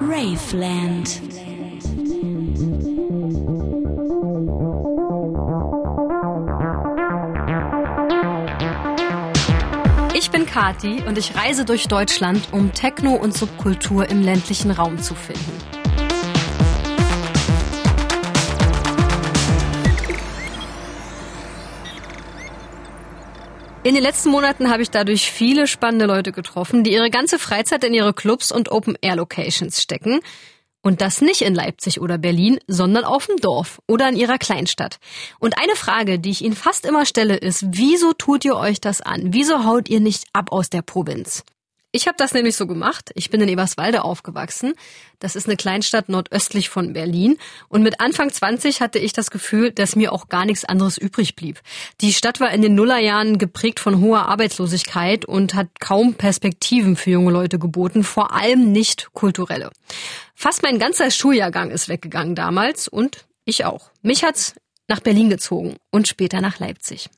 Raveland. Ich bin Kati und ich reise durch Deutschland, um Techno und Subkultur im ländlichen Raum zu finden. In den letzten Monaten habe ich dadurch viele spannende Leute getroffen, die ihre ganze Freizeit in ihre Clubs und Open-Air-Locations stecken. Und das nicht in Leipzig oder Berlin, sondern auf dem Dorf oder in ihrer Kleinstadt. Und eine Frage, die ich Ihnen fast immer stelle, ist, wieso tut ihr euch das an? Wieso haut ihr nicht ab aus der Provinz? Ich habe das nämlich so gemacht. Ich bin in Eberswalde aufgewachsen. Das ist eine Kleinstadt nordöstlich von Berlin. Und mit Anfang 20 hatte ich das Gefühl, dass mir auch gar nichts anderes übrig blieb. Die Stadt war in den Nullerjahren geprägt von hoher Arbeitslosigkeit und hat kaum Perspektiven für junge Leute geboten, vor allem nicht kulturelle. Fast mein ganzer Schuljahrgang ist weggegangen damals und ich auch. Mich hat's nach Berlin gezogen und später nach Leipzig.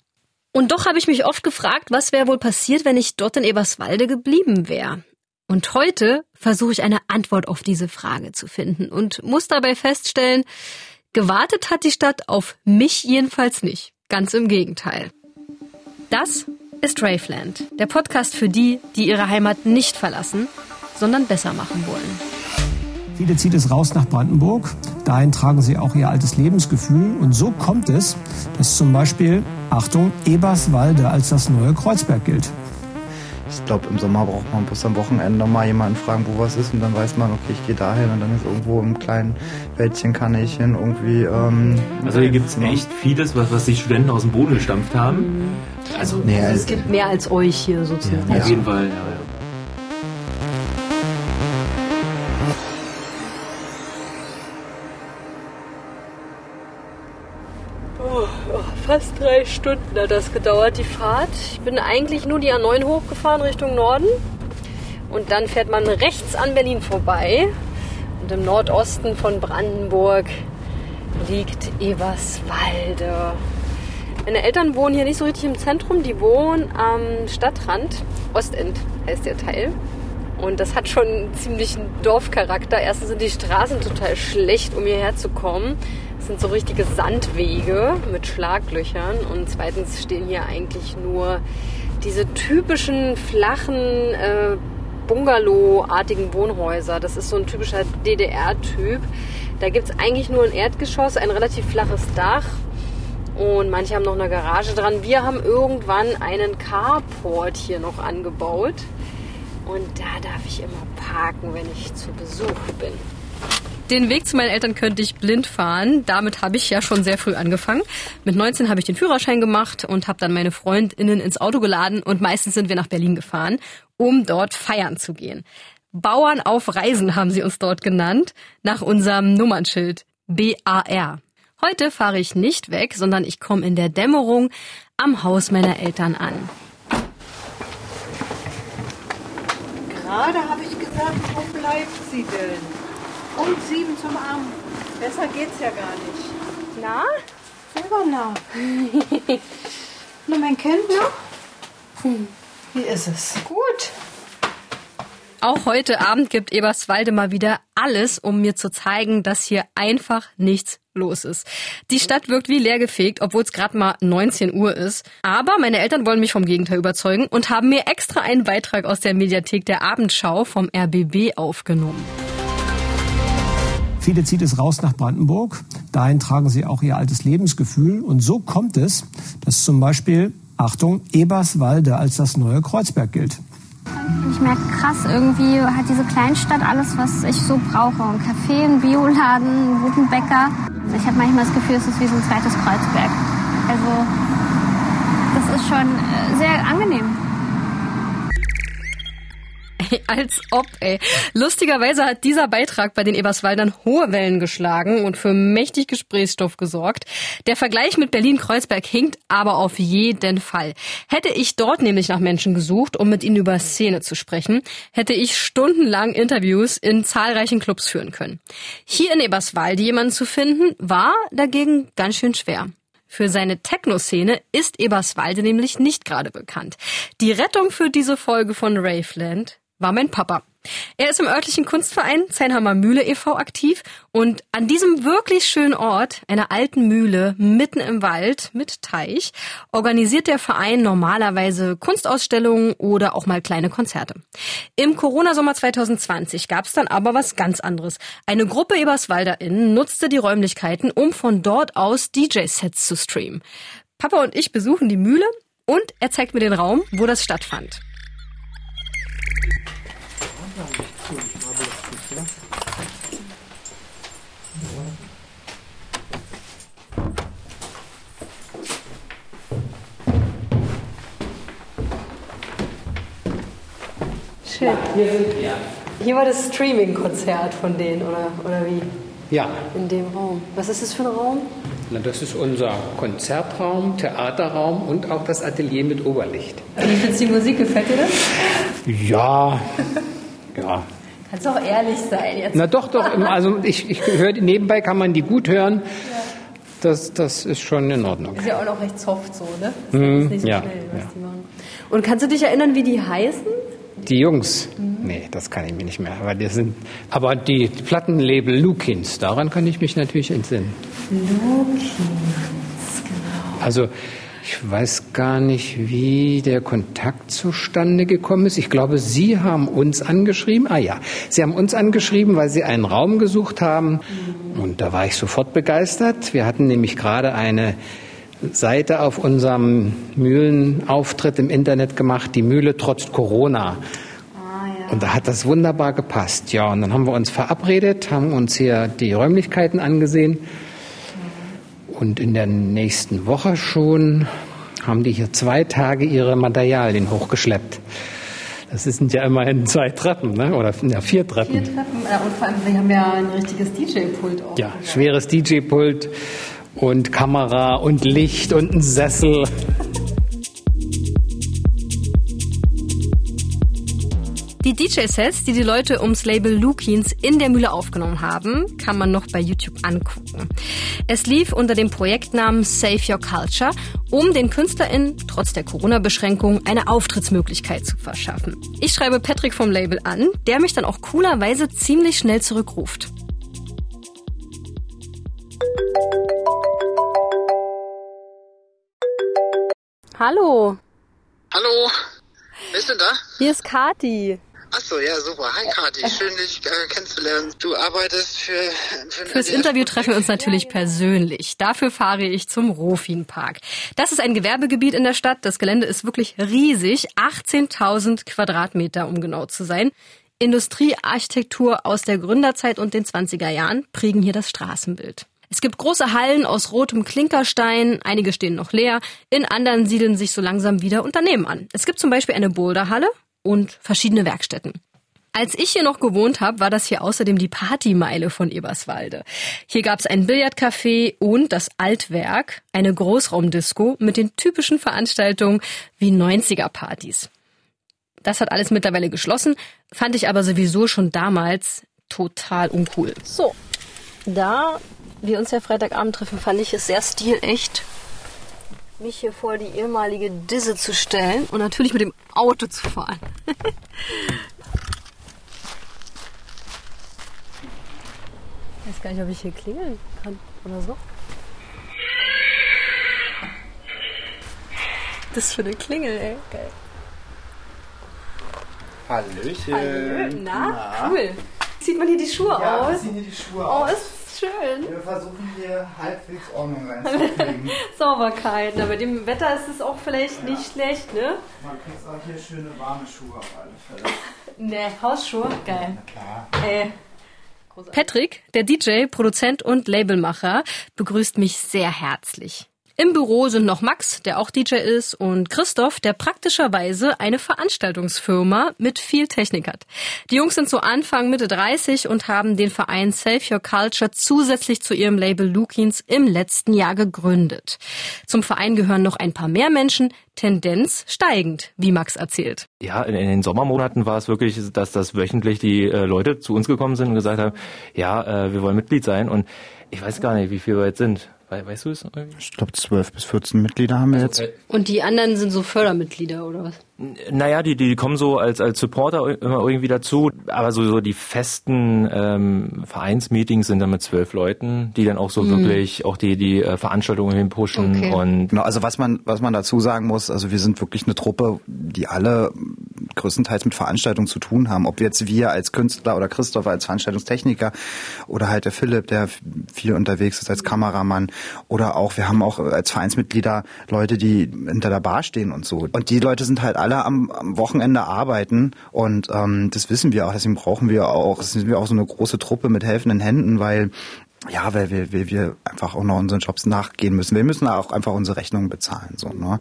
Und doch habe ich mich oft gefragt, was wäre wohl passiert, wenn ich dort in Eberswalde geblieben wäre. Und heute versuche ich eine Antwort auf diese Frage zu finden und muss dabei feststellen, gewartet hat die Stadt auf mich jedenfalls nicht. Ganz im Gegenteil. Das ist Raveland, der Podcast für die, die ihre Heimat nicht verlassen, sondern besser machen wollen. Viele zieht es raus nach Brandenburg. Dahin tragen sie auch ihr altes Lebensgefühl. Und so kommt es, dass zum Beispiel, Achtung, Eberswalde als das neue Kreuzberg gilt. Ich glaube, im Sommer braucht man bloß am Wochenende mal jemanden fragen, wo was ist. Und dann weiß man, okay, ich gehe dahin. Und dann ist irgendwo im kleinen Wäldchen kann ich hin irgendwie. Ähm, also hier gibt es echt vieles, was, was die Studenten aus dem Boden gestampft haben. Also, nee, also es gibt mehr als euch hier sozusagen. Ja, auf jeden Fall, ja. Stunden hat das gedauert, die Fahrt. Ich bin eigentlich nur die A9 hochgefahren Richtung Norden. Und dann fährt man rechts an Berlin vorbei. Und im Nordosten von Brandenburg liegt Eberswalde. Meine Eltern wohnen hier nicht so richtig im Zentrum, die wohnen am Stadtrand. Ostend heißt der Teil. Und das hat schon einen ziemlichen Dorfcharakter. Erstens sind die Straßen total schlecht, um hierher zu kommen sind so richtige Sandwege mit Schlaglöchern und zweitens stehen hier eigentlich nur diese typischen flachen äh, Bungalow-artigen Wohnhäuser. Das ist so ein typischer DDR-Typ. Da gibt es eigentlich nur ein Erdgeschoss, ein relativ flaches Dach und manche haben noch eine Garage dran. Wir haben irgendwann einen Carport hier noch angebaut und da darf ich immer parken, wenn ich zu Besuch bin. Den Weg zu meinen Eltern könnte ich blind fahren. Damit habe ich ja schon sehr früh angefangen. Mit 19 habe ich den Führerschein gemacht und habe dann meine Freundinnen ins Auto geladen und meistens sind wir nach Berlin gefahren, um dort feiern zu gehen. Bauern auf Reisen haben sie uns dort genannt, nach unserem Nummernschild BAR. Heute fahre ich nicht weg, sondern ich komme in der Dämmerung am Haus meiner Eltern an. Gerade habe ich gesagt, wo bleibt sie denn? Um sieben zum Abend. Besser geht's ja gar nicht. Na? Selber nah. Nur mein Kind noch? Hm. Wie ist es? Gut. Auch heute Abend gibt Eberswalde mal wieder alles, um mir zu zeigen, dass hier einfach nichts los ist. Die Stadt wirkt wie leergefegt, obwohl es gerade mal 19 Uhr ist. Aber meine Eltern wollen mich vom Gegenteil überzeugen und haben mir extra einen Beitrag aus der Mediathek der Abendschau vom RBB aufgenommen. Viele zieht es raus nach Brandenburg. Dahin tragen sie auch ihr altes Lebensgefühl. Und so kommt es, dass zum Beispiel, Achtung, Eberswalde als das neue Kreuzberg gilt. Ich merke krass, irgendwie hat diese Kleinstadt alles, was ich so brauche. Ein Café, ein Bioladen, einen guten Bäcker. Ich habe manchmal das Gefühl, es ist wie so ein zweites Kreuzberg. Also das ist schon äh, sehr angenehm. Als ob, ey. Lustigerweise hat dieser Beitrag bei den Eberswaldern hohe Wellen geschlagen und für mächtig Gesprächsstoff gesorgt. Der Vergleich mit Berlin-Kreuzberg hinkt aber auf jeden Fall. Hätte ich dort nämlich nach Menschen gesucht, um mit ihnen über Szene zu sprechen, hätte ich stundenlang Interviews in zahlreichen Clubs führen können. Hier in Eberswalde jemanden zu finden, war dagegen ganz schön schwer. Für seine Techno-Szene ist Eberswalde nämlich nicht gerade bekannt. Die Rettung für diese Folge von Raveland war mein Papa. Er ist im örtlichen Kunstverein Zeinhammer Mühle e.V. aktiv und an diesem wirklich schönen Ort, einer alten Mühle mitten im Wald mit Teich, organisiert der Verein normalerweise Kunstausstellungen oder auch mal kleine Konzerte. Im Corona-Sommer 2020 gab es dann aber was ganz anderes. Eine Gruppe EberswalderInnen nutzte die Räumlichkeiten, um von dort aus DJ-Sets zu streamen. Papa und ich besuchen die Mühle und er zeigt mir den Raum, wo das stattfand. Schön. Hier sind wir. Hier war das Streaming-Konzert von denen, oder, oder wie? Ja, In dem Raum. Was ist das für ein Raum? na, das ist unser Konzertraum, Theaterraum und auch das Atelier mit Oberlicht. Wie findest du die Musik? Gefällt dir das? Ja, ja. Kannst auch ehrlich sein jetzt. Na doch, doch. Also ich, ich höre, nebenbei kann man die gut hören. Das, das ist schon in Ordnung. Ist ja auch noch recht soft so, ne? Ist Mhm, nicht so ja, schnell, was ja. die machen. Und kannst du dich erinnern, wie die heißen? Die Jungs, nee, das kann ich mir nicht mehr. Aber, die sind, aber die Plattenlabel Lukins, daran kann ich mich natürlich entsinnen. Lukins, genau. Also ich weiß gar nicht, wie der Kontakt zustande gekommen ist. Ich glaube, Sie haben uns angeschrieben. Ah ja, Sie haben uns angeschrieben, weil Sie einen Raum gesucht haben. Und da war ich sofort begeistert. Wir hatten nämlich gerade eine Seite auf unserem Mühlenauftritt im Internet gemacht, die Mühle trotz Corona. Und da hat das wunderbar gepasst. Ja, und dann haben wir uns verabredet, haben uns hier die Räumlichkeiten angesehen. Und in der nächsten Woche schon haben die hier zwei Tage ihre Materialien hochgeschleppt. Das sind ja immerhin zwei Treppen, ne? oder ja, vier Treppen. Vier Treppen. Und vor allem, wir haben ja ein richtiges DJ-Pult auch. Ja, schweres DJ-Pult und Kamera und Licht und ein Sessel. Die DJ-Sets, die die Leute ums Label Lukins in der Mühle aufgenommen haben, kann man noch bei YouTube angucken. Es lief unter dem Projektnamen Save Your Culture, um den KünstlerInnen trotz der Corona-Beschränkung eine Auftrittsmöglichkeit zu verschaffen. Ich schreibe Patrick vom Label an, der mich dann auch coolerweise ziemlich schnell zurückruft. Hallo, Hallo, wer ist denn da? hier ist Kati. Achso, ja, super. Hi, Kathi. Schön, dich äh, kennenzulernen. Du arbeitest für... für Fürs Interview treffen wir uns natürlich persönlich. Dafür fahre ich zum Rofin-Park. Das ist ein Gewerbegebiet in der Stadt. Das Gelände ist wirklich riesig. 18.000 Quadratmeter, um genau zu sein. Industriearchitektur aus der Gründerzeit und den 20er Jahren prägen hier das Straßenbild. Es gibt große Hallen aus rotem Klinkerstein, einige stehen noch leer, in anderen siedeln sich so langsam wieder Unternehmen an. Es gibt zum Beispiel eine Boulderhalle und verschiedene Werkstätten. Als ich hier noch gewohnt habe, war das hier außerdem die Partymeile von Eberswalde. Hier gab es ein Billardcafé und das Altwerk, eine Großraumdisco mit den typischen Veranstaltungen wie 90er-Partys. Das hat alles mittlerweile geschlossen, fand ich aber sowieso schon damals total uncool. So, da wir uns ja Freitagabend treffen, fand ich es sehr stilecht, mich hier vor die ehemalige Disse zu stellen und natürlich mit dem Auto zu fahren. Ich weiß gar nicht, ob ich hier klingeln kann oder so. Das ist für eine Klingel, ey. Geil. Hallöchen. Hallo, na, cool. Zieht man hier die Schuhe Ja, aus? ziehen hier die Schuhe Oh, aus. Schön. Wir versuchen hier halbwegs Ordnung reinzukriegen. Sauberkeit. Na, bei dem Wetter ist es auch vielleicht nicht schlecht, ne? Man kriegt auch hier schöne warme Schuhe auf alle Fälle. Ne, Hausschuhe, geil. Klar. Äh. Patrick, der DJ, Produzent und Labelmacher, begrüßt mich sehr herzlich. Im Büro sind noch Max, der auch DJ ist, und Christoph, der praktischerweise eine Veranstaltungsfirma mit viel Technik hat. Die Jungs sind so Anfang, Mitte 30 und haben den Verein Save Your Culture zusätzlich zu ihrem Label Lukins im letzten Jahr gegründet. Zum Verein gehören noch ein paar mehr Menschen, Tendenz steigend, wie Max erzählt. Ja, in, in den Sommermonaten war es wirklich, dass das wöchentlich die äh, Leute zu uns gekommen sind und gesagt haben, ja, äh, wir wollen Mitglied sein und ich weiß gar nicht, wie viel wir jetzt sind. We weißt du es? irgendwie? Ich glaube, 12 bis 14 Mitglieder haben wir jetzt. Und die anderen sind so Fördermitglieder oder was? Naja, die, die kommen so als, als Supporter immer irgendwie dazu, aber so, so die festen ähm, Vereinsmeetings sind dann mit zwölf Leuten, die dann auch so wirklich auch die, die äh, Veranstaltungen hin pushen Okay. und Genau, also was man, was man dazu sagen muss, also wir sind wirklich eine Truppe, die alle größtenteils mit Veranstaltungen zu tun haben. Ob jetzt wir als Künstler oder Christoph als Veranstaltungstechniker oder halt der Philipp, der viel unterwegs ist als Kameramann oder auch, wir haben auch als Vereinsmitglieder Leute, die hinter der Bar stehen und so. Und die Leute sind halt alle am, am Wochenende arbeiten und ähm, das wissen wir auch, deswegen brauchen wir auch, sind wir auch so eine große Truppe mit helfenden Händen, weil ja, weil wir, wir, wir einfach auch noch unseren Jobs nachgehen müssen. Wir müssen auch einfach unsere Rechnungen bezahlen. So, ne?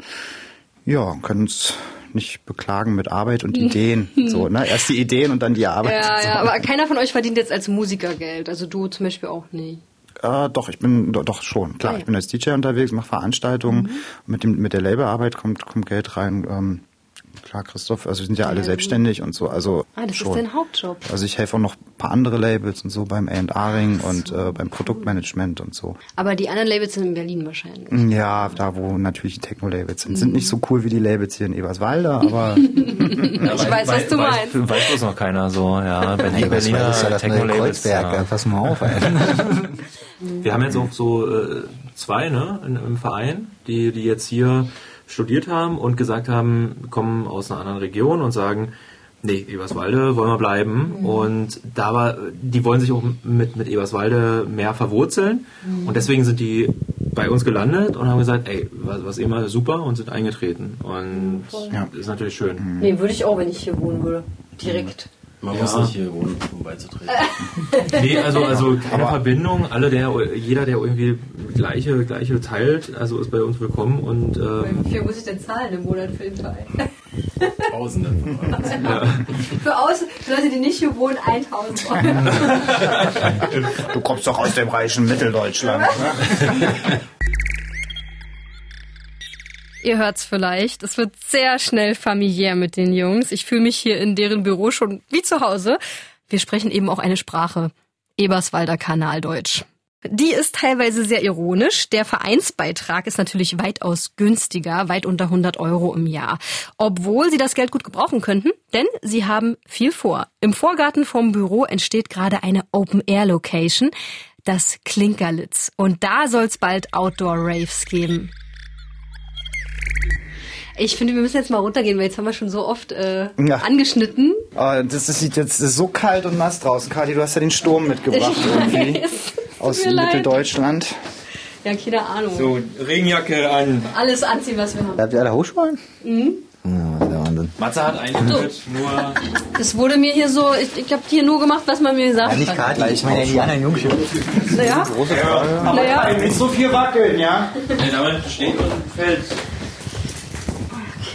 Ja, können uns nicht beklagen mit Arbeit und Ideen. So, ne? Erst die Ideen und dann die Arbeit. Ja, so. ja, aber keiner von euch verdient jetzt als Musiker Geld. Also du zum Beispiel auch nicht. Äh, doch, ich bin doch, doch schon, klar. Ah, ja. Ich bin als DJ unterwegs, mache Veranstaltungen. Mit dem mit der Labelarbeit kommt kommt Geld rein. Ähm, klar, Christoph, also wir sind ja alle selbstständig und so. Also Ah, das schon. ist dein Hauptjob. Also ich helfe auch noch ein paar andere Labels und so beim A&R-Ring und äh, beim Produktmanagement und so. Aber die anderen Labels sind in Berlin wahrscheinlich. Ja, da wo natürlich die Techno-Labels sind. Sind nicht so cool wie die Labels hier in Eberswalde, aber Ja, Ich weiß, was du weiß, meinst. Weiß bloß noch keiner so, ja. Berlin, Das Berliner ist ja das Techno-Labels. Kreuzberg, Ja. pass mal auf, ey. Wir haben jetzt auch so äh, zwei ne, in, im Verein, die, die jetzt hier studiert haben und gesagt haben, kommen aus einer anderen Region und sagen, nee, Eberswalde wollen wir bleiben. Und da war, die wollen sich auch mit, mit Eberswalde mehr verwurzeln. Und deswegen sind die bei uns gelandet und haben gesagt, ey, was, was immer super und sind eingetreten. Und Ja. ist natürlich schön. Nee, würde ich auch, wenn ich hier wohnen würde. Direkt. Man Ja. muss nicht hier wohnen, um beizutreten. Nee, also, also keine Verbindung. Alle, der, jeder, der irgendwie gleiche, gleiche teilt, also ist bei uns willkommen und ähm, Wie viel muss ich denn zahlen im Monat für den Verein? Tausende. Für, aus, für Leute, die nicht hier wohnen, 1000 Euro. du kommst doch aus dem reichen Mitteldeutschland. Ne? Ihr hört's vielleicht. Es wird sehr schnell familiär mit den Jungs. Ich fühle mich hier in deren Büro schon wie zu Hause. Wir sprechen eben auch eine Sprache. Eberswalder Kanaldeutsch. Die ist teilweise sehr ironisch. Der Vereinsbeitrag ist natürlich weitaus günstiger, weit unter 100 Euro im Jahr. Obwohl sie das Geld gut gebrauchen könnten, denn sie haben viel vor. Im Vorgarten vom Büro entsteht gerade eine Open-Air-Location, das Klinkerlitz. Und da soll's bald Outdoor-Raves geben. Ich finde, wir müssen jetzt mal runtergehen, weil jetzt haben wir schon so oft äh, Ja. angeschnitten. Oh, das, das sieht jetzt das ist so kalt und nass draußen. Kati, du hast ja den Sturm mitgebracht Ich irgendwie. weiß. Aus. Mitteldeutschland. Ja, keine Ahnung. so Regenjacke an. Alles anziehen, was wir haben. Habt ihr alle Hochschulen? Mhm. Ja, der Wahnsinn. Matze hat eigentlich mit nur Das wurde mir hier so, ich, ich habe hier nur gemacht, was man mir gesagt Ja, nicht hat. Kati, ich meine ja die anderen Jungs. hier. Naja, Große Frage. naja. Nicht so viel wackeln, ja? Nee, damit steht und fällt.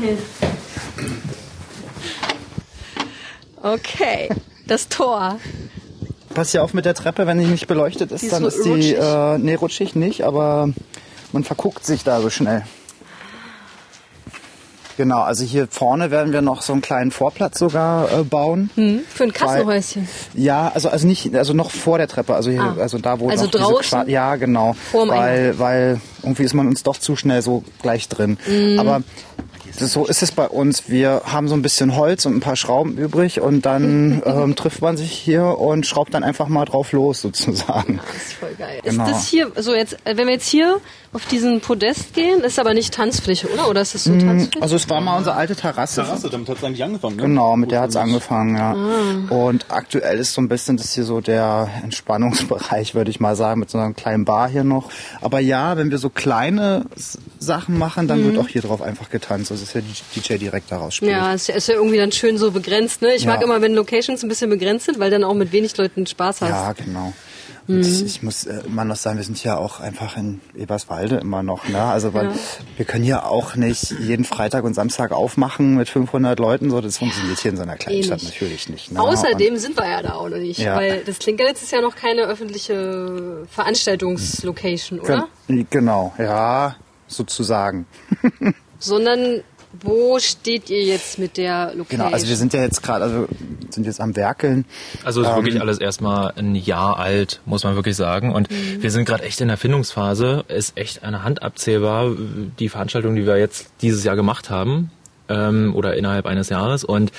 Okay. Okay, das Tor. Pass hier auf mit der Treppe, wenn die nicht beleuchtet ist, ist dann ist die, rutschig. äh, nee, rutschig nicht, aber man verguckt sich da so schnell. Genau, also hier vorne werden wir noch so einen kleinen Vorplatz sogar äh, bauen. Hm, für ein Kassenhäuschen. Ja, also also nicht, also noch vor der Treppe, also hier, Ah. also da wo Also noch diese draußen? Qua- ja genau, weil weil irgendwie ist man uns doch zu schnell so gleich drin. Mhm. Aber so ist es bei uns. Wir haben so ein bisschen Holz und ein paar Schrauben übrig und dann ähm, trifft man sich hier und schraubt dann einfach mal drauf los sozusagen. Das ist voll geil. Genau. Ist das hier, so jetzt, äh, wenn wir jetzt hier auf diesen Podest gehen, ist aber nicht Tanzfläche, oder? Oder ist das so Tanzfläche? Also es war mal unsere alte Terrasse. Terrasse, damit hat es eigentlich angefangen, ne? Genau, mit der hat's angefangen, ja. Ah. Und aktuell ist so ein bisschen das hier so der Entspannungsbereich, würde ich mal sagen, mit so einer kleinen Bar hier noch. Aber ja, wenn wir so kleine Sachen machen, dann Mhm. wird auch hier drauf einfach getanzt. Also ist ja die DJ direkt daraus spielt. Ja, ja, ist ja irgendwie dann schön so begrenzt, ne? Ich Ja. mag immer, wenn Locations ein bisschen begrenzt sind, weil dann auch mit wenig Leuten Spaß hast. Ja, genau. Mhm. Und ich, ich muss äh, immer noch sagen, wir sind ja auch einfach in Eberswalde immer noch. Ne? Also weil Ja. wir können ja auch nicht jeden Freitag und Samstag aufmachen mit 500 Leuten. So, das funktioniert hier in so einer kleinen Eh Stadt natürlich nicht. Ne? Außerdem sind wir ja da auch noch nicht, Ja. weil das Klinkerlitz ist ja noch keine öffentliche Veranstaltungslocation, Und, oder? Gen- genau, ja, sozusagen. Sondern wo steht ihr jetzt mit der Location? Genau, also wir sind ja jetzt gerade, also sind jetzt am Werkeln. Also ist Ähm, wirklich alles erstmal ein Jahr alt, muss man wirklich sagen. Und wir sind gerade echt in der Findungsphase. Ist echt eine Hand abzählbar, die Veranstaltung, die wir jetzt dieses Jahr gemacht haben, ähm, oder innerhalb eines Jahres. Und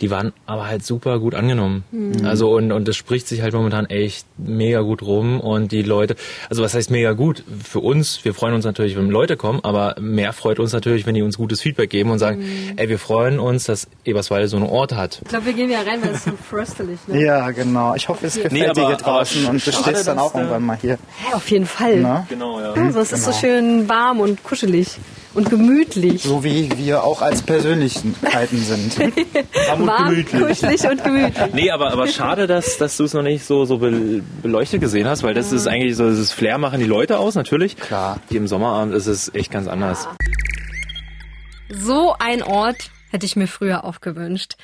die waren aber halt super gut angenommen. Mhm. Also und und es spricht sich halt momentan echt mega gut rum und die Leute, also was heißt mega gut für uns? Wir freuen uns natürlich, wenn Leute kommen, aber mehr freut uns natürlich, wenn die uns gutes Feedback geben und sagen, ey, wir freuen uns, dass Eberswalde so einen Ort hat. Ich glaube, wir gehen ja rein, weil es so fröstelig ne? Ja, genau. Ich hoffe, es Nee, gefällt dir aber- hier draußen und du stehst dann auch irgendwann mal hier. Ja, auf jeden Fall. Na? Genau, ja. Ja, so, es ist so Genau. schön warm und kuschelig und gemütlich. So wie wir auch als Persönlichkeiten sind. Warm, kuschelig und gemütlich. Nee, aber, aber schade, dass, dass du es noch nicht so, so bel- beleuchtet gesehen hast, weil das ist eigentlich so, dieses Flair machen die Leute aus, natürlich. Klar. Hier im Sommerabend ist es echt ganz anders. So ein Ort hätte ich mir früher auch gewünscht.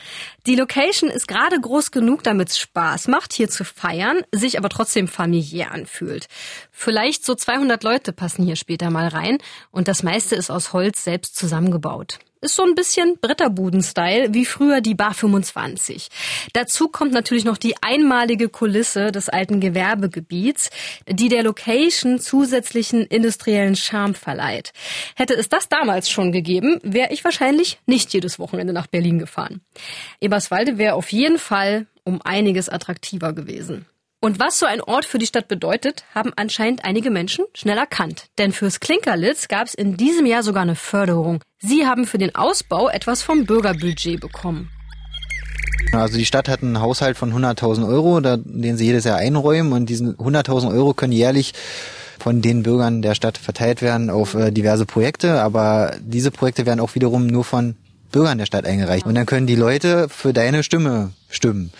Die Location ist gerade groß genug, damit es Spaß macht, hier zu feiern, sich aber trotzdem familiär anfühlt. Vielleicht so 200 Leute passen hier später mal rein und das meiste ist aus Holz selbst zusammengebaut. Ist so ein bisschen Bretterbuden-Style, wie früher die Bar 25. Dazu kommt natürlich noch die einmalige Kulisse des alten Gewerbegebiets, die der Location zusätzlichen industriellen Charme verleiht. Hätte es das damals schon gegeben, wäre ich wahrscheinlich nicht jedes Wochenende nach Berlin gefahren. Eberswalde wäre auf jeden Fall um einiges attraktiver gewesen. Und was so ein Ort für die Stadt bedeutet, haben anscheinend einige Menschen schnell erkannt. Denn fürs Klinkerlitz gab es in diesem Jahr sogar eine Förderung. Sie haben für den Ausbau etwas vom Bürgerbudget bekommen. Also die Stadt hat einen Haushalt von 100.000 Euro, den sie jedes Jahr einräumen und diesen 100.000 Euro können jährlich von den Bürgern der Stadt verteilt werden auf äh, diverse Projekte, aber diese Projekte werden auch wiederum nur von Bürgern der Stadt eingereicht und dann können die Leute für deine Stimme stimmen.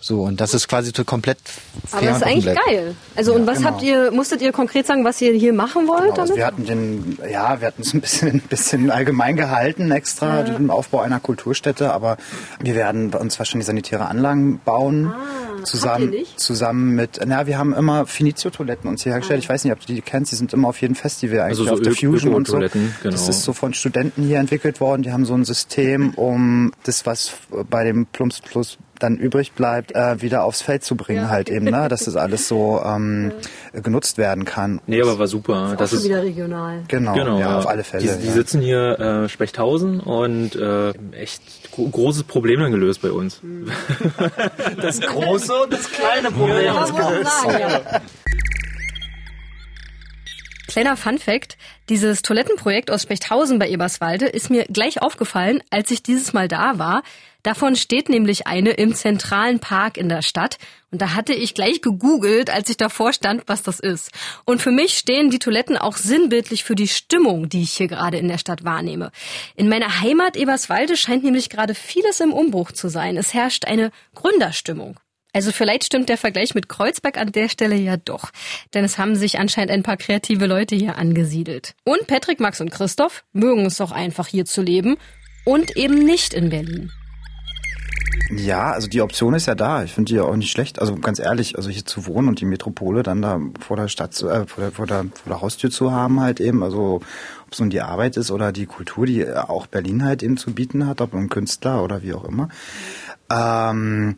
So und das ist quasi so komplett fair Aber das ist eigentlich geil. Also und was genau. habt ihr, musstet ihr konkret sagen, was ihr hier machen wollt Genau, also damit? wir hatten den, ja, wir hatten es ein bisschen, ein bisschen allgemein gehalten extra, Ja. den Aufbau einer Kulturstätte, aber wir werden uns wahrscheinlich sanitäre Anlagen bauen. Ah, zusammen, zusammen mit, na, wir haben immer Finizio-Toiletten uns hier hergestellt. Ich weiß nicht, ob du die kennst, die sind immer auf jedem Festival eigentlich Also so auf der Fusion und so. Genau. Das ist so von Studenten hier entwickelt worden. Die haben so ein System, um das, was bei dem Plumps Plus dann übrig bleibt, äh, wieder aufs Feld zu bringen halt eben, ne? dass das alles so ähm, genutzt werden kann. Nee, aber war super. Das ist auch schon wieder regional. Genau, Genau, ja, auf alle Fälle. Die, die ja. sitzen hier äh, Spechthausen und äh, echt gro großes Problem dann gelöst bei uns. Das große und das kleine Problem. Ja, muss man sagen, ja. Kleiner Fun Fact, dieses Toilettenprojekt aus Spechthausen bei Eberswalde ist mir gleich aufgefallen, als ich dieses Mal da war. Davon steht nämlich eine im zentralen Park in der Stadt. Und da hatte ich gleich gegoogelt, als ich davor stand, was das ist. Und für mich stehen die Toiletten auch sinnbildlich für die Stimmung, die ich hier gerade in der Stadt wahrnehme. In meiner Heimat Eberswalde scheint nämlich gerade vieles im Umbruch zu sein. Es herrscht eine Gründerstimmung. Also vielleicht stimmt der Vergleich mit Kreuzberg an der Stelle ja doch. Denn es haben sich anscheinend ein paar kreative Leute hier angesiedelt. Und Patrick, Max und Christoph mögen es auch einfach hier zu leben und eben nicht in Berlin. Ja, also die Option ist ja da. Ich finde die ja auch nicht schlecht. Also ganz ehrlich, also hier zu wohnen und die Metropole dann da vor der Stadt, äh, vor, der, vor, der, vor der Haustür zu haben halt eben. Also ob es nun die Arbeit ist oder die Kultur, die auch Berlin halt eben zu bieten hat, ob ein Künstler oder wie auch immer. Ähm,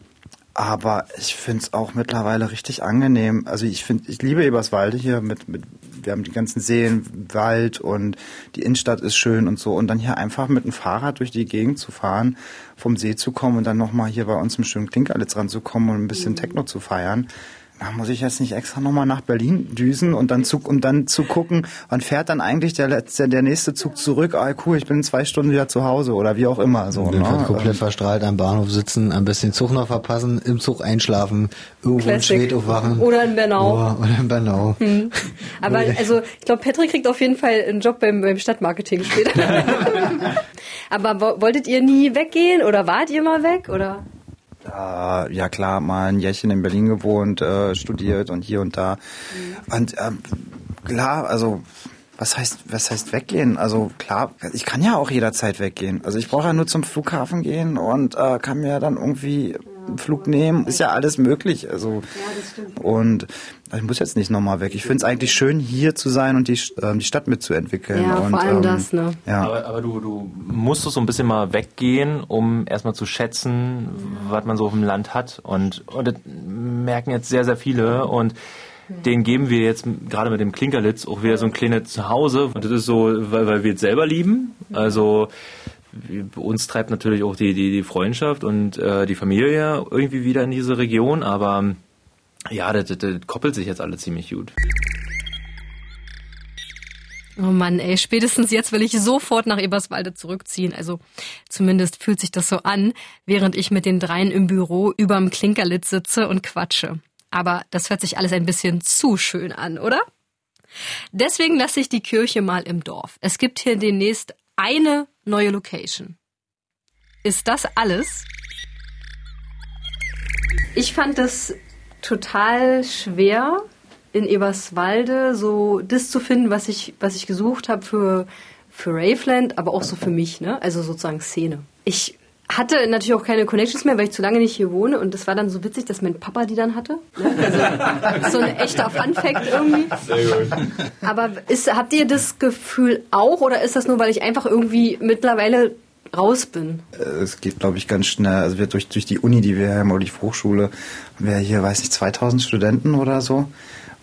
aber ich finde es auch mittlerweile richtig angenehm. Also ich finde, ich liebe Eberswalde hier mit, mit, wir haben die ganzen Seen, Wald und die Innenstadt ist schön und so. Und dann hier einfach mit dem Fahrrad durch die Gegend zu fahren, vom See zu kommen und dann nochmal hier bei uns im schönen Klinkerlitz ranzukommen und ein bisschen Techno zu feiern. Da muss ich jetzt nicht extra nochmal nach Berlin düsen und dann zu, um dann zu gucken, wann fährt dann eigentlich der letzte, der nächste Zug zurück? Ah, cool, ich bin in zwei Stunden wieder zu Hause oder wie auch immer. So, Und ne? komplett verstrahlt am Bahnhof sitzen, besten den Zug noch verpassen, im Zug einschlafen, irgendwo in Classic. Schwedt aufwachen. Oder in Bernau. Oh, oder in Bernau. Hm. Aber also, ich glaube, Patrick kriegt auf jeden Fall einen Job beim, beim Stadtmarketing später. Aber wo, wolltet ihr nie weggehen oder wart ihr mal weg oder? Äh, ja klar, mal ein Jährchen in Berlin gewohnt, äh, studiert und hier und da. Und ähm, klar, also was heißt, was heißt weggehen? Also klar, ich kann ja auch jederzeit weggehen. Also ich brauche ja nur zum Flughafen gehen und äh, kann mir dann irgendwie einen Flug nehmen. Ist ja alles möglich. Also und Ich muss jetzt nicht nochmal weg. Ich finde es eigentlich schön, hier zu sein und die, ähm, die Stadt mitzuentwickeln. Ja, und, vor allem ähm, das, ne? Ja. Aber, aber du, du musst so ein bisschen mal weggehen, um erstmal zu schätzen, was man so auf dem Land hat. Und, und das merken jetzt sehr, sehr viele. Und den geben wir jetzt gerade mit dem Klinkerlitz auch wieder so ein kleines Zuhause. Und das ist so, weil, weil wir es selber lieben. Also uns treibt natürlich auch die, die, die Freundschaft und äh, die Familie irgendwie wieder in diese Region. Aber ja, das, das, das koppelt sich jetzt alle ziemlich gut. Oh Mann, ey, spätestens jetzt will ich sofort nach Eberswalde zurückziehen. Also zumindest fühlt sich das so an, während ich mit den dreien im Büro überm Klinkerlitz sitze und quatsche. Aber das hört sich alles ein bisschen zu schön an, oder? Deswegen lasse ich die Kirche mal im Dorf. Es gibt hier demnächst eine neue Location. Ist das alles? Ich fand das total schwer, in Eberswalde so das zu finden, was ich, was ich gesucht habe für, für Raveland, aber auch so für mich, ne? Also sozusagen Szene. Ich hatte natürlich auch keine Connections mehr, weil ich zu lange nicht hier wohne und das war dann so witzig, dass mein Papa die dann hatte. Ne? Also, so ein echter Fun-Fact irgendwie. Sehr gut. Aber ist, habt ihr das Gefühl auch oder ist das nur, weil ich einfach irgendwie mittlerweile raus bin? Äh, Es geht, glaube ich, ganz schnell. Also wir durch, durch die Uni, die wir haben, oder die Hochschule, haben wir hier, weiß nicht, 2000 Studenten oder so.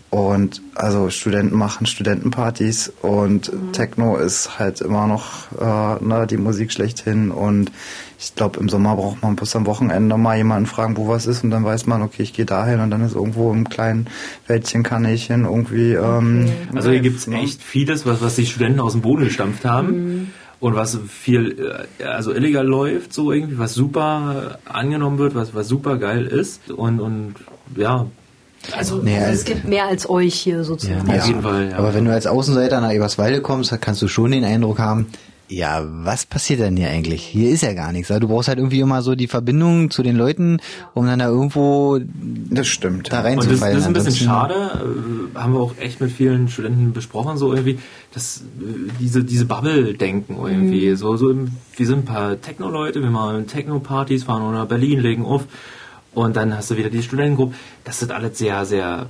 Und also Studenten machen Studentenpartys und Techno ist halt immer noch äh, ne, die Musik schlechthin. Und ich glaube, im Sommer braucht man bis am Wochenende mal jemanden fragen, wo was ist. Und dann weiß man, okay, ich gehe dahin und dann ist irgendwo im kleinen Wäldchen Kanälchen irgendwie. Ähm, Also hier gibt's echt vieles, was, was die Studenten aus dem Boden gestampft haben. Und was viel, äh, also illegal läuft, so irgendwie, was super äh, angenommen wird, was, was super geil ist. Und, und ja. Also, Nee, also es also- gibt mehr als euch hier sozusagen. auf jeden Fall, ja. Aber wenn du als Außenseiter nach Eberswalde kommst, kannst du schon den Eindruck haben, ja, was passiert denn hier eigentlich? Hier ist ja gar nichts. Du brauchst halt irgendwie immer so die Verbindung zu den Leuten, um dann da irgendwo das stimmt, da Und das, reinzufallen. das ist ein bisschen schade, äh, haben wir auch echt mit vielen Studenten besprochen, so irgendwie, dass äh, diese, diese Bubble-Denken irgendwie, so, so im, wir sind ein paar Techno-Leute, wir machen Techno-Partys, fahren nach Berlin, legen auf und dann hast du wieder die Studentengruppe, dass das alles sehr, sehr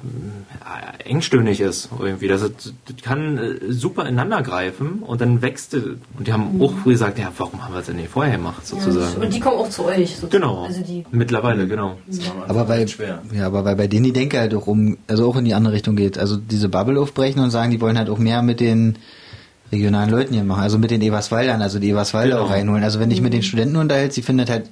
äh, engstöhnig ist irgendwie, das, ist- das kann äh, super ineinander greifen und dann wächst es. und die haben auch früher gesagt, ja, warum haben wir es denn nicht vorher gemacht, sozusagen. Und die kommen auch zu euch. Sozusagen. Genau, Also die mittlerweile, genau. Aber weil, ja, aber weil bei denen die Denke halt auch um, also auch in die andere Richtung geht. Also diese Bubble aufbrechen und sagen, die wollen halt auch mehr mit den regionalen Leuten hier machen. Also mit den Eberswaldern, also die Eberswalder Genau. auch reinholen. Also wenn ich mit den Studenten unterhält, sie findet halt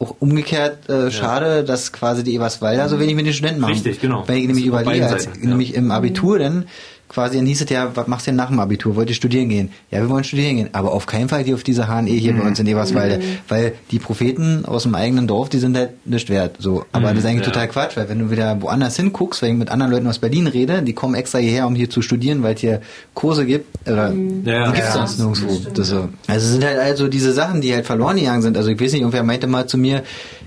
auch umgekehrt äh, schade, dass quasi die Eberswalder so wenig mit den Studenten machen. Richtig, genau. Wenn ich nämlich überlege, als ja. nämlich im Abitur dann quasi, dann hieß es ja, was machst du denn nach dem Abitur? Wollt ihr studieren gehen? Ja, wir wollen studieren gehen. Aber auf keinen Fall hier auf diese HNE hier bei uns in Eberswalde. Mhm. Weil die Propheten aus dem eigenen Dorf, die sind halt nicht wert. So. Aber Mhm, das ist eigentlich ja. total Quatsch, weil wenn du wieder woanders hinguckst, wenn ich mit anderen Leuten aus Berlin rede, die kommen extra hierher, um hier zu studieren, weil es hier Kurse gibt. Oder Ja, die gibt's ja. sonst nirgendwo. Das so. Also es sind halt also diese Sachen, die halt verloren gegangen sind. Also ich weiß nicht, irgendwer meinte mal zu mir,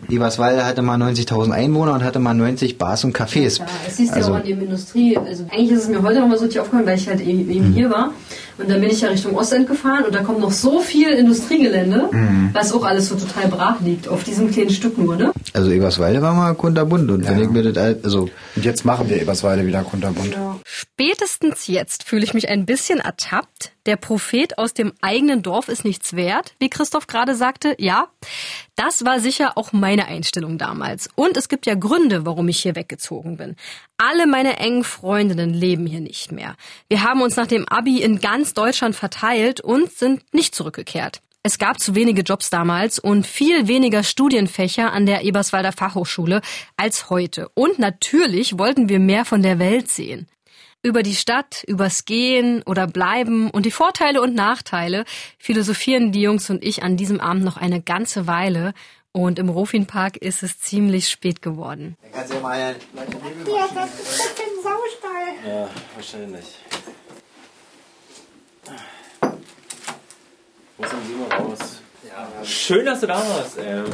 Eberswalde hatte mal 90.000 Einwohner und hatte mal 90 Bars und Cafés. Ja, es siehst also, ja auch an dem Industrie. Also eigentlich ist es mir heute nochmal so richtig aufgefallen, weil ich halt eben, eben Mhm. hier war. Und dann bin ich ja Richtung Ostend gefahren und da kommt noch so viel Industriegelände, Mhm. was auch alles so total brach liegt, auf diesem kleinen Stück nur, ne? also Eberswalde war mal kunterbunt. Und wenn ich mir das also Und jetzt machen wir Eberswalde wieder kunterbunt. Spätestens jetzt fühle ich mich ein bisschen ertappt. Der Prophet aus dem eigenen Dorf ist nichts wert, wie Christoph gerade sagte. Ja, das war sicher auch meine Einstellung damals. Und es gibt ja Gründe, warum ich hier weggezogen bin. Alle meine engen Freundinnen leben hier nicht mehr. Wir haben uns nach dem Abi in ganz Deutschland verteilt und sind nicht zurückgekehrt. Es gab zu wenige Jobs damals und viel weniger Studienfächer an der Eberswalder Fachhochschule als heute. Und natürlich wollten wir mehr von der Welt sehen. Über die Stadt, übers Gehen oder Bleiben und die Vorteile und Nachteile philosophieren die Jungs und ich an diesem Abend noch eine ganze Weile. Und im Rofinpark ist es ziemlich spät geworden. Kannst du ja mal Ja, das ist ein Saustall. Ja, wahrscheinlich. Muss dann sie mal raus. Schön, dass du da warst. Ähm,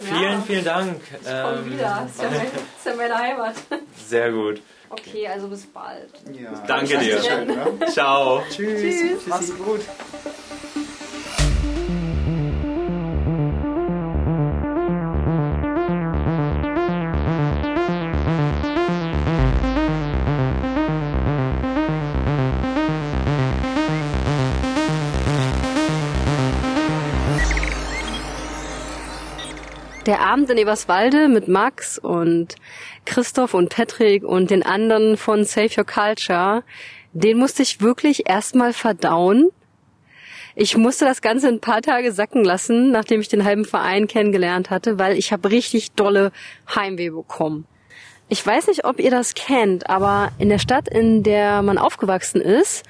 vielen, vielen Dank. Ähm, ist ja, meine Heimat. Sehr gut. Okay, also bis bald. Danke dir. Ciao. Tschüss. Mach's gut. Der Abend in Eberswalde mit Max und Christoph und Patrick und den anderen von Save Your Culture, den musste ich wirklich erstmal verdauen. Ich musste das Ganze ein paar Tage sacken lassen, nachdem ich den halben Verein kennengelernt hatte, weil ich habe richtig dolle Heimweh bekommen. Ich weiß nicht, ob ihr das kennt, aber in der Stadt, in der man aufgewachsen ist,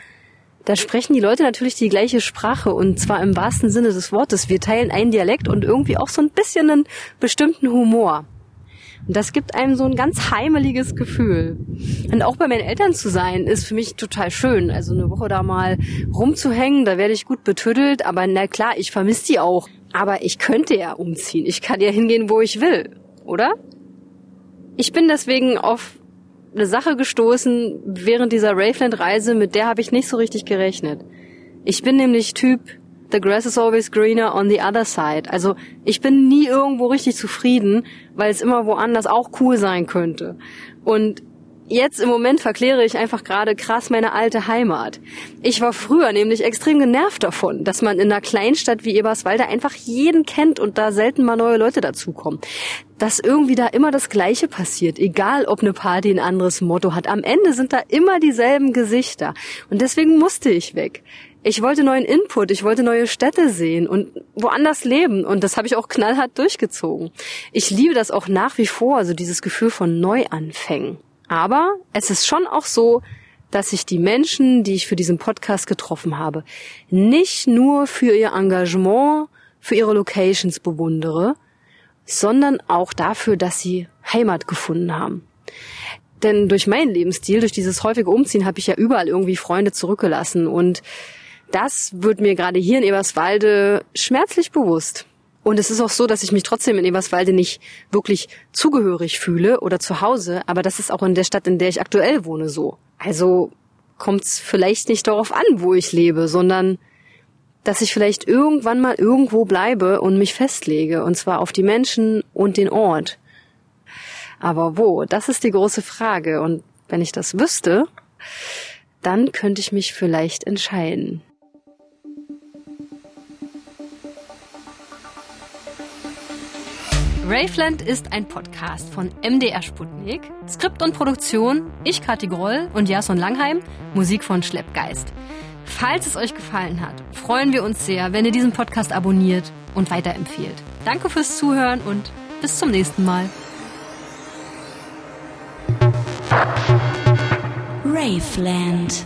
da sprechen die Leute natürlich die gleiche Sprache und zwar im wahrsten Sinne des Wortes. Wir teilen einen Dialekt und irgendwie auch so ein bisschen einen bestimmten Humor. Und das gibt einem so ein ganz heimeliges Gefühl. Und auch bei meinen Eltern zu sein, ist für mich total schön. Also eine Woche da mal rumzuhängen, da werde ich gut betüdelt, aber na klar, ich vermisse die auch. Aber ich könnte ja umziehen. Ich kann ja hingehen, wo ich will, oder? Ich bin deswegen auf eine Sache gestoßen während dieser Raveland-Reise, mit der habe ich nicht so richtig gerechnet. Ich bin nämlich Typ, the grass is always greener on the other side. Also ich bin nie irgendwo richtig zufrieden, weil es immer woanders auch cool sein könnte. Und jetzt im Moment verkläre ich einfach gerade krass meine alte Heimat. Ich war früher nämlich extrem genervt davon, dass man in einer Kleinstadt wie Eberswalde einfach jeden kennt und da selten mal neue Leute dazukommen. Dass irgendwie da immer das Gleiche passiert, egal ob eine Party ein anderes Motto hat. Am Ende sind da immer dieselben Gesichter. Und deswegen musste ich weg. Ich wollte neuen Input, ich wollte neue Städte sehen und woanders leben. Und das habe ich auch knallhart durchgezogen. Ich liebe das auch nach wie vor, also dieses Gefühl von Neuanfängen. Aber es ist schon auch so, dass ich die Menschen, die ich für diesen Podcast getroffen habe, nicht nur für ihr Engagement, für ihre Locations bewundere, sondern auch dafür, dass sie Heimat gefunden haben. Denn durch meinen Lebensstil, durch dieses häufige Umziehen, habe ich ja überall irgendwie Freunde zurückgelassen. Und das wird mir gerade hier in Eberswalde schmerzlich bewusst. Und es ist auch so, dass ich mich trotzdem in Eberswalde nicht wirklich zugehörig fühle oder zu Hause, aber das ist auch in der Stadt, in der ich aktuell wohne, so. Also kommt es vielleicht nicht darauf an, wo ich lebe, sondern dass ich vielleicht irgendwann mal irgendwo bleibe und mich festlege, und zwar auf die Menschen und den Ort. Aber wo? Das ist die große Frage. Und wenn ich das wüsste, dann könnte ich mich vielleicht entscheiden. Raveland ist ein Podcast von MDR Sputnik. Skript und Produktion, ich Kathi Groll und Jason Langheim, Musik von Schleppgeist. Falls es euch gefallen hat, freuen wir uns sehr, wenn ihr diesen Podcast abonniert und weiterempfehlt. Danke fürs Zuhören und bis zum nächsten Mal. Raveland.